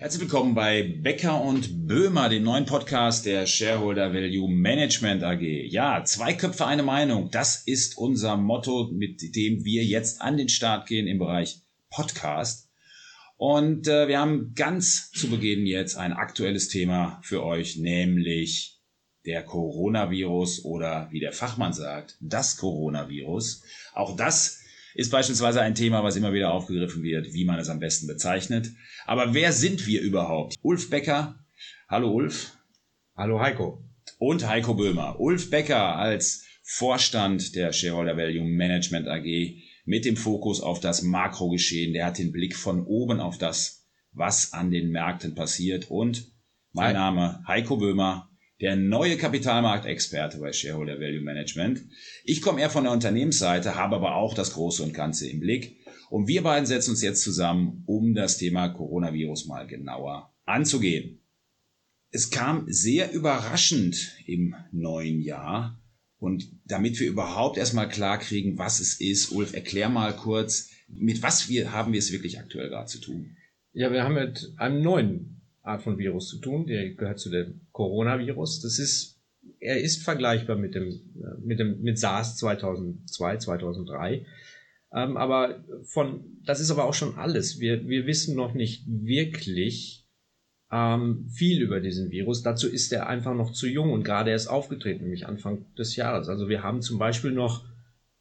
Herzlich willkommen bei Becker und Böhmer, dem neuen Podcast der Shareholder Value Management AG. Ja, zwei Köpfe, eine Meinung. Das ist unser Motto, mit dem wir jetzt an den Start gehen im Bereich Podcast. Und äh, wir haben ganz zu Beginn jetzt ein aktuelles Thema für euch, nämlich der Coronavirus oder wie der Fachmann sagt, das Coronavirus. Auch das ist beispielsweise ein Thema, was immer wieder aufgegriffen wird, wie man es am besten bezeichnet. Aber wer sind wir überhaupt? Ulf Becker. Hallo Ulf. Hallo Heiko. Und Heiko Böhmer. Ulf Becker als Vorstand der Shareholder Value Management AG mit dem Fokus auf das Makrogeschehen. Der hat den Blick von oben auf das, was an den Märkten passiert. Und mein Name Heiko Böhmer, der neue Kapitalmarktexperte bei Shareholder Value Management. Ich komme eher von der Unternehmensseite, habe aber auch das Große und Ganze im Blick. Und wir beiden setzen uns jetzt zusammen, um das Thema Coronavirus mal genauer anzugehen. Es kam sehr überraschend im neuen Jahr. Und damit wir überhaupt erstmal klar kriegen, was es ist, Ulf, erklär mal kurz, mit was wir, haben wir es wirklich aktuell gerade zu tun? Ja, wir haben mit einem neuen Art von Virus zu tun. Der gehört zu dem Coronavirus. Das ist, er ist vergleichbar mit dem, äh, mit dem, mit SARS 2002, 2003. Ähm, aber von, das ist aber auch schon alles. Wir, wir wissen noch nicht wirklich ähm, viel über diesen Virus. Dazu ist er einfach noch zu jung und gerade erst aufgetreten, nämlich Anfang des Jahres. Also wir haben zum Beispiel noch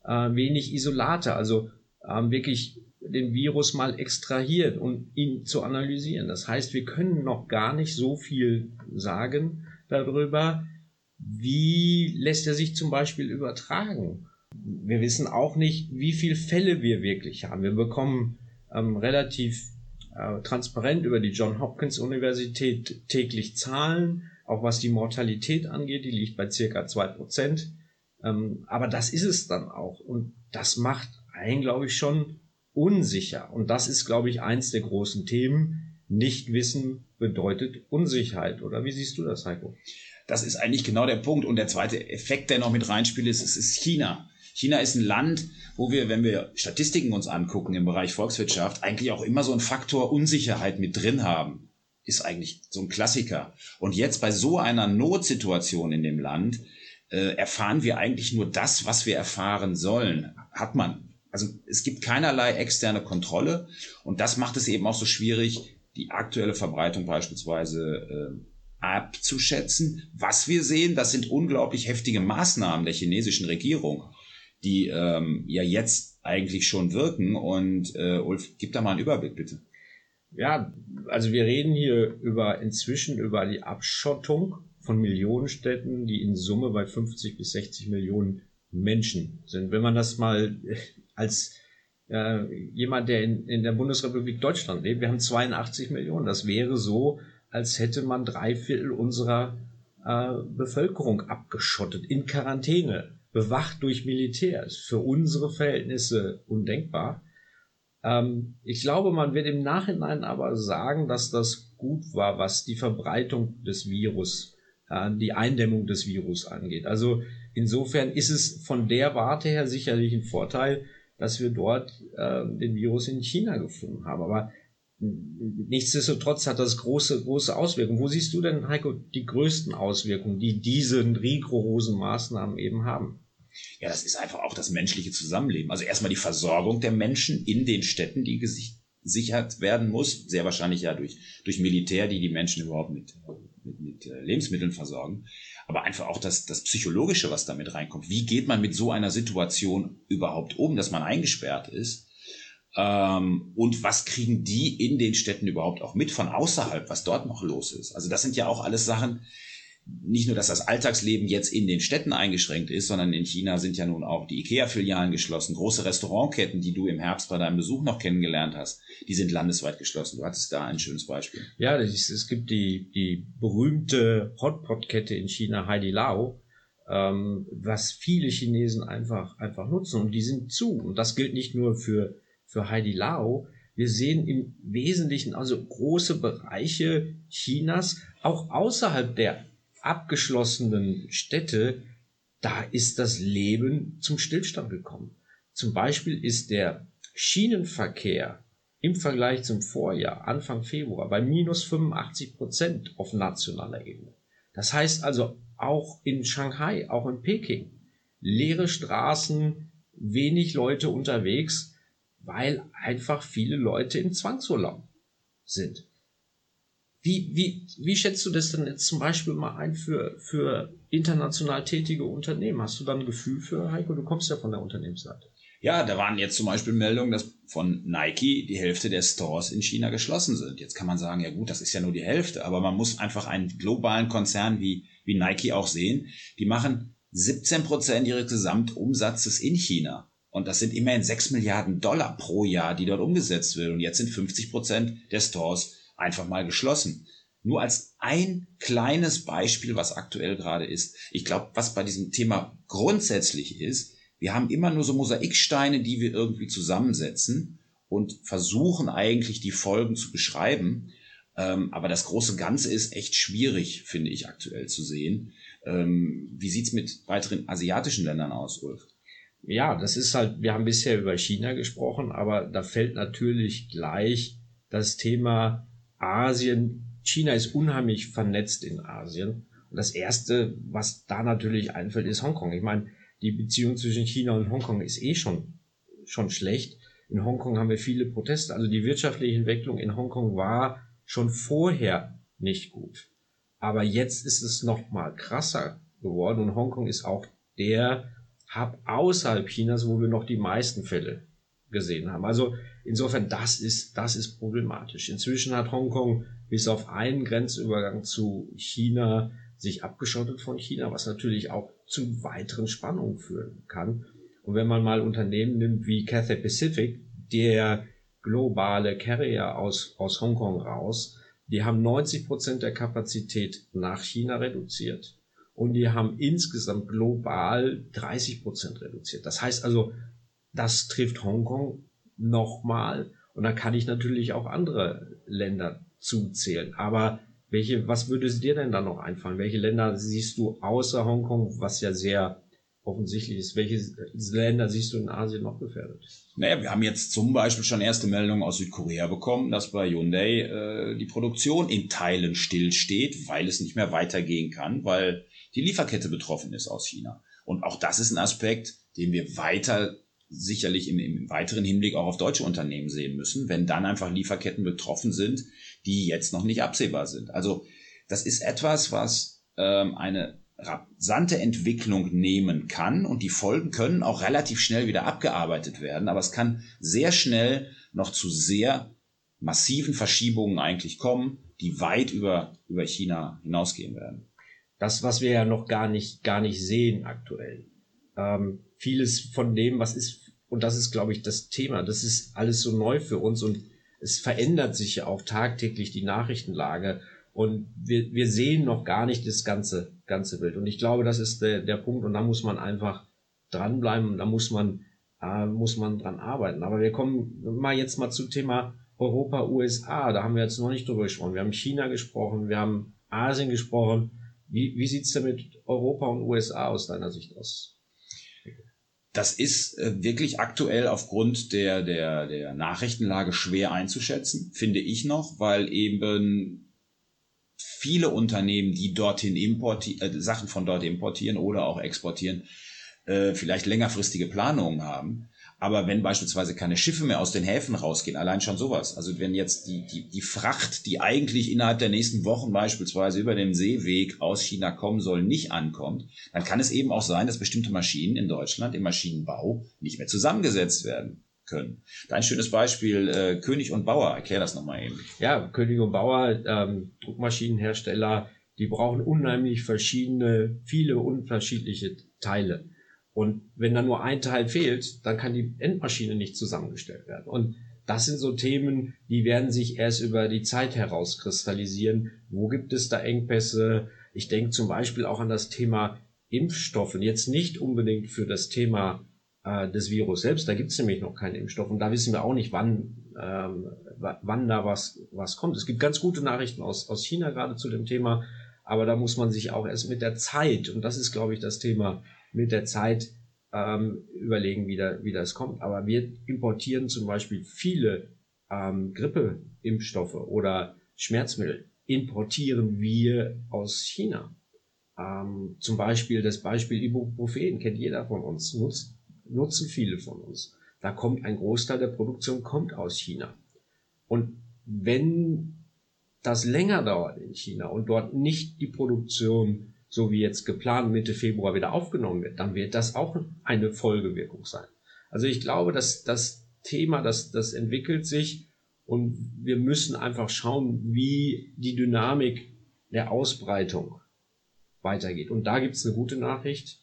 äh, wenig Isolate, also ähm, wirklich den Virus mal extrahiert und ihn zu analysieren. Das heißt, wir können noch gar nicht so viel sagen darüber, wie lässt er sich zum Beispiel übertragen. Wir wissen auch nicht, wie viele Fälle wir wirklich haben. Wir bekommen ähm, relativ äh, transparent über die John Hopkins Universität täglich Zahlen, auch was die Mortalität angeht, die liegt bei circa zwei Prozent. Ähm, aber das ist es dann auch. Und das macht einen, glaube ich, schon unsicher. Und das ist, glaube ich, eins der großen Themen. Nichtwissen bedeutet Unsicherheit. Oder wie siehst du das, Heiko? Das ist eigentlich genau der Punkt. Und der zweite Effekt, der noch mit reinspielt, ist, es ist China. China ist ein Land, wo wir, wenn wir Statistiken uns angucken im Bereich Volkswirtschaft, eigentlich auch immer so einen Faktor Unsicherheit mit drin haben. Ist eigentlich so ein Klassiker. Und jetzt bei so einer Notsituation in dem Land äh, erfahren wir eigentlich nur das, was wir erfahren sollen. Hat man also es gibt keinerlei externe Kontrolle und das macht es eben auch so schwierig, die aktuelle Verbreitung beispielsweise äh, abzuschätzen. Was wir sehen, das sind unglaublich heftige Maßnahmen der chinesischen Regierung, die ähm, ja jetzt eigentlich schon wirken. Und äh, Ulf, gib da mal einen Überblick bitte. Ja, also wir reden hier über inzwischen über die Abschottung von Millionenstädten, die in Summe bei 50 bis 60 Millionen Menschen sind. Wenn man das mal als äh, jemand, der in, in der Bundesrepublik Deutschland lebt. Wir haben 82 Millionen. Das wäre so, als hätte man drei Viertel unserer äh, Bevölkerung abgeschottet, in Quarantäne, bewacht durch Militär. Ist für unsere Verhältnisse undenkbar. Ähm, ich glaube, man wird im Nachhinein aber sagen, dass das gut war, was die Verbreitung des Virus, äh, die Eindämmung des Virus angeht. Also insofern ist es von der Warte her sicherlich ein Vorteil, dass wir dort äh, den Virus in China gefunden haben. Aber nichtsdestotrotz hat das große, große Auswirkungen. Wo siehst du denn, Heiko, die größten Auswirkungen, die diese rigorosen Maßnahmen eben haben? Ja, das ist einfach auch das menschliche Zusammenleben. Also erstmal die Versorgung der Menschen in den Städten, die gesichert werden muss. Sehr wahrscheinlich ja durch, durch Militär, die die Menschen überhaupt mit, mit, mit äh, Lebensmitteln versorgen aber einfach auch das, das Psychologische, was damit reinkommt. Wie geht man mit so einer Situation überhaupt um, dass man eingesperrt ist? Ähm, und was kriegen die in den Städten überhaupt auch mit von außerhalb, was dort noch los ist? Also das sind ja auch alles Sachen, nicht nur, dass das Alltagsleben jetzt in den Städten eingeschränkt ist, sondern in China sind ja nun auch die IKEA-Filialen geschlossen. Große Restaurantketten, die du im Herbst bei deinem Besuch noch kennengelernt hast, die sind landesweit geschlossen. Du hattest da ein schönes Beispiel. Ja, ist, es gibt die, die berühmte Hotpot-Kette in China, Heidi Lao, ähm, was viele Chinesen einfach, einfach nutzen und die sind zu. Und das gilt nicht nur für, für Heidi Lao. Wir sehen im Wesentlichen also große Bereiche Chinas, auch außerhalb der abgeschlossenen Städte, da ist das Leben zum Stillstand gekommen. Zum Beispiel ist der Schienenverkehr im Vergleich zum Vorjahr, Anfang Februar, bei minus 85 Prozent auf nationaler Ebene. Das heißt also auch in Shanghai, auch in Peking, leere Straßen, wenig Leute unterwegs, weil einfach viele Leute im Zwangsurlaub sind. Wie, wie, wie schätzt du das denn jetzt zum Beispiel mal ein für, für international tätige Unternehmen? Hast du da ein Gefühl für, Heiko? Du kommst ja von der Unternehmensseite. Ja, da waren jetzt zum Beispiel Meldungen, dass von Nike die Hälfte der Stores in China geschlossen sind. Jetzt kann man sagen, ja gut, das ist ja nur die Hälfte, aber man muss einfach einen globalen Konzern wie, wie Nike auch sehen. Die machen 17 Prozent ihres Gesamtumsatzes in China. Und das sind immerhin 6 Milliarden Dollar pro Jahr, die dort umgesetzt werden. Und jetzt sind 50 Prozent der Stores einfach mal geschlossen. Nur als ein kleines Beispiel, was aktuell gerade ist. Ich glaube, was bei diesem Thema grundsätzlich ist, wir haben immer nur so Mosaiksteine, die wir irgendwie zusammensetzen und versuchen eigentlich die Folgen zu beschreiben. Ähm, aber das große Ganze ist echt schwierig, finde ich, aktuell zu sehen. Ähm, wie sieht's mit weiteren asiatischen Ländern aus, Ulf? Ja, das ist halt, wir haben bisher über China gesprochen, aber da fällt natürlich gleich das Thema Asien. China ist unheimlich vernetzt in Asien. Und das Erste, was da natürlich einfällt, ist Hongkong. Ich meine, die Beziehung zwischen China und Hongkong ist eh schon, schon schlecht. In Hongkong haben wir viele Proteste. Also die wirtschaftliche Entwicklung in Hongkong war schon vorher nicht gut. Aber jetzt ist es noch mal krasser geworden und Hongkong ist auch der Hub außerhalb Chinas, wo wir noch die meisten Fälle gesehen haben. Also insofern, das ist, das ist problematisch. Inzwischen hat Hongkong bis auf einen Grenzübergang zu China sich abgeschottet von China, was natürlich auch zu weiteren Spannungen führen kann. Und wenn man mal Unternehmen nimmt wie Cathay Pacific, der globale Carrier aus, aus Hongkong raus, die haben 90 Prozent der Kapazität nach China reduziert und die haben insgesamt global 30 Prozent reduziert. Das heißt also, das trifft Hongkong nochmal und da kann ich natürlich auch andere Länder zuzählen. Aber welche, was würde dir denn da noch einfallen? Welche Länder siehst du außer Hongkong, was ja sehr offensichtlich ist? Welche Länder siehst du in Asien noch gefährdet? Naja, wir haben jetzt zum Beispiel schon erste Meldungen aus Südkorea bekommen, dass bei Hyundai äh, die Produktion in Teilen stillsteht, weil es nicht mehr weitergehen kann, weil die Lieferkette betroffen ist aus China. Und auch das ist ein Aspekt, den wir weiter sicherlich im, im weiteren Hinblick auch auf deutsche Unternehmen sehen müssen, wenn dann einfach Lieferketten betroffen sind, die jetzt noch nicht absehbar sind. Also das ist etwas, was ähm, eine rasante Entwicklung nehmen kann und die Folgen können auch relativ schnell wieder abgearbeitet werden, aber es kann sehr schnell noch zu sehr massiven Verschiebungen eigentlich kommen, die weit über, über China hinausgehen werden. Das, was wir ja noch gar nicht, gar nicht sehen aktuell. Ähm, vieles von dem, was ist, und das ist, glaube ich, das Thema, das ist alles so neu für uns und es verändert sich ja auch tagtäglich die Nachrichtenlage und wir, wir sehen noch gar nicht das ganze, ganze Bild. Und ich glaube, das ist der, der Punkt und da muss man einfach dranbleiben und da muss man, äh, muss man dran arbeiten. Aber wir kommen mal jetzt mal zum Thema Europa, USA. Da haben wir jetzt noch nicht drüber gesprochen. Wir haben China gesprochen, wir haben Asien gesprochen. Wie, wie sieht's denn mit Europa und USA aus deiner Sicht aus? Das ist äh, wirklich aktuell aufgrund der, der, der Nachrichtenlage schwer einzuschätzen, finde ich noch, weil eben viele Unternehmen, die dorthin importieren, äh, Sachen von dort importieren oder auch exportieren, äh, vielleicht längerfristige Planungen haben. Aber wenn beispielsweise keine Schiffe mehr aus den Häfen rausgehen, allein schon sowas. Also wenn jetzt die, die, die Fracht, die eigentlich innerhalb der nächsten Wochen beispielsweise über den Seeweg aus China kommen soll, nicht ankommt, dann kann es eben auch sein, dass bestimmte Maschinen in Deutschland im Maschinenbau nicht mehr zusammengesetzt werden können. Dein schönes Beispiel, äh, König und Bauer, erklär das nochmal eben. Ja, König und Bauer, ähm, Druckmaschinenhersteller, die brauchen unheimlich verschiedene, viele unterschiedliche Teile. Und wenn da nur ein Teil fehlt, dann kann die Endmaschine nicht zusammengestellt werden. Und das sind so Themen, die werden sich erst über die Zeit herauskristallisieren. Wo gibt es da Engpässe? Ich denke zum Beispiel auch an das Thema Impfstoffe. Jetzt nicht unbedingt für das Thema äh, des Virus selbst. Da gibt es nämlich noch keinen Impfstoff. Und da wissen wir auch nicht, wann, ähm, wann da was, was kommt. Es gibt ganz gute Nachrichten aus, aus China gerade zu dem Thema. Aber da muss man sich auch erst mit der Zeit, und das ist, glaube ich, das Thema, mit der Zeit ähm, überlegen, wie, da, wie das kommt. Aber wir importieren zum Beispiel viele ähm, Grippeimpfstoffe oder Schmerzmittel importieren wir aus China. Ähm, zum Beispiel das Beispiel Ibuprofen kennt jeder von uns, nutzt, nutzen viele von uns. Da kommt ein Großteil der Produktion kommt aus China. Und wenn das länger dauert in China und dort nicht die Produktion so wie jetzt geplant Mitte Februar wieder aufgenommen wird, dann wird das auch eine Folgewirkung sein. Also ich glaube, dass das Thema, das, das entwickelt sich und wir müssen einfach schauen, wie die Dynamik der Ausbreitung weitergeht. Und da gibt es eine gute Nachricht.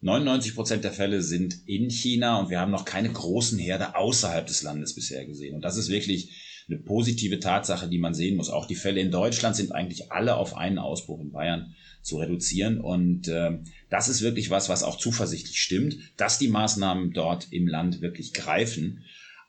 99 Prozent der Fälle sind in China und wir haben noch keine großen Herde außerhalb des Landes bisher gesehen. Und das ist wirklich eine positive Tatsache, die man sehen muss. Auch die Fälle in Deutschland sind eigentlich alle auf einen Ausbruch in Bayern zu reduzieren. Und äh, das ist wirklich was, was auch zuversichtlich stimmt, dass die Maßnahmen dort im Land wirklich greifen.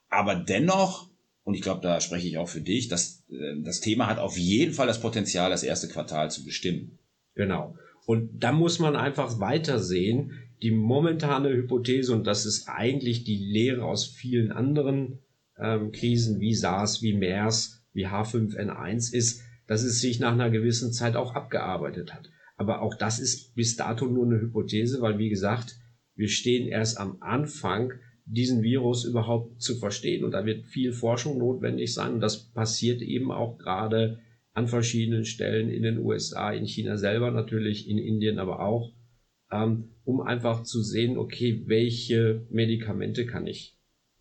Aber dennoch, und ich glaube, da spreche ich auch für dich, dass, äh, das Thema hat auf jeden Fall das Potenzial, das erste Quartal zu bestimmen. Genau. Und da muss man einfach weitersehen. Die momentane Hypothese, und das ist eigentlich die Lehre aus vielen anderen ähm, Krisen wie SARS, wie MERS, wie H5N1 ist, dass es sich nach einer gewissen Zeit auch abgearbeitet hat. Aber auch das ist bis dato nur eine Hypothese, weil wie gesagt, wir stehen erst am Anfang, diesen Virus überhaupt zu verstehen. Und da wird viel Forschung notwendig sein. Und das passiert eben auch gerade an verschiedenen Stellen in den USA, in China selber natürlich, in Indien aber auch, ähm, um einfach zu sehen, okay, welche Medikamente kann ich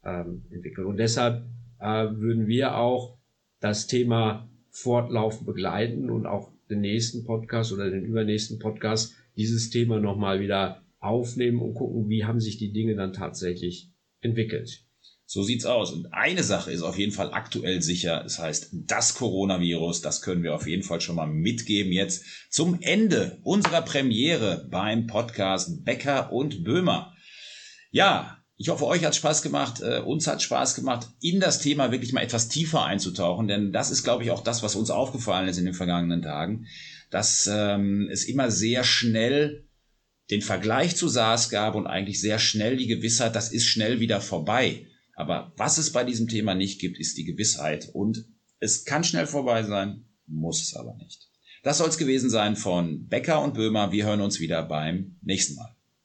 ähm, entwickeln. Und deshalb äh, würden wir auch das Thema fortlaufend begleiten und auch den nächsten Podcast oder den übernächsten Podcast dieses Thema nochmal wieder aufnehmen und gucken, wie haben sich die Dinge dann tatsächlich entwickelt. So sieht's aus. Und eine Sache ist auf jeden Fall aktuell sicher. Das heißt, das Coronavirus, das können wir auf jeden Fall schon mal mitgeben jetzt zum Ende unserer Premiere beim Podcast Becker und Böhmer. Ja, ich hoffe, euch hat Spaß gemacht, äh, uns hat Spaß gemacht, in das Thema wirklich mal etwas tiefer einzutauchen, denn das ist, glaube ich, auch das, was uns aufgefallen ist in den vergangenen Tagen, dass ähm, es immer sehr schnell den Vergleich zu SARS gab und eigentlich sehr schnell die Gewissheit, das ist schnell wieder vorbei. Aber was es bei diesem Thema nicht gibt, ist die Gewissheit und es kann schnell vorbei sein, muss es aber nicht. Das soll es gewesen sein von Becker und Böhmer. Wir hören uns wieder beim nächsten Mal.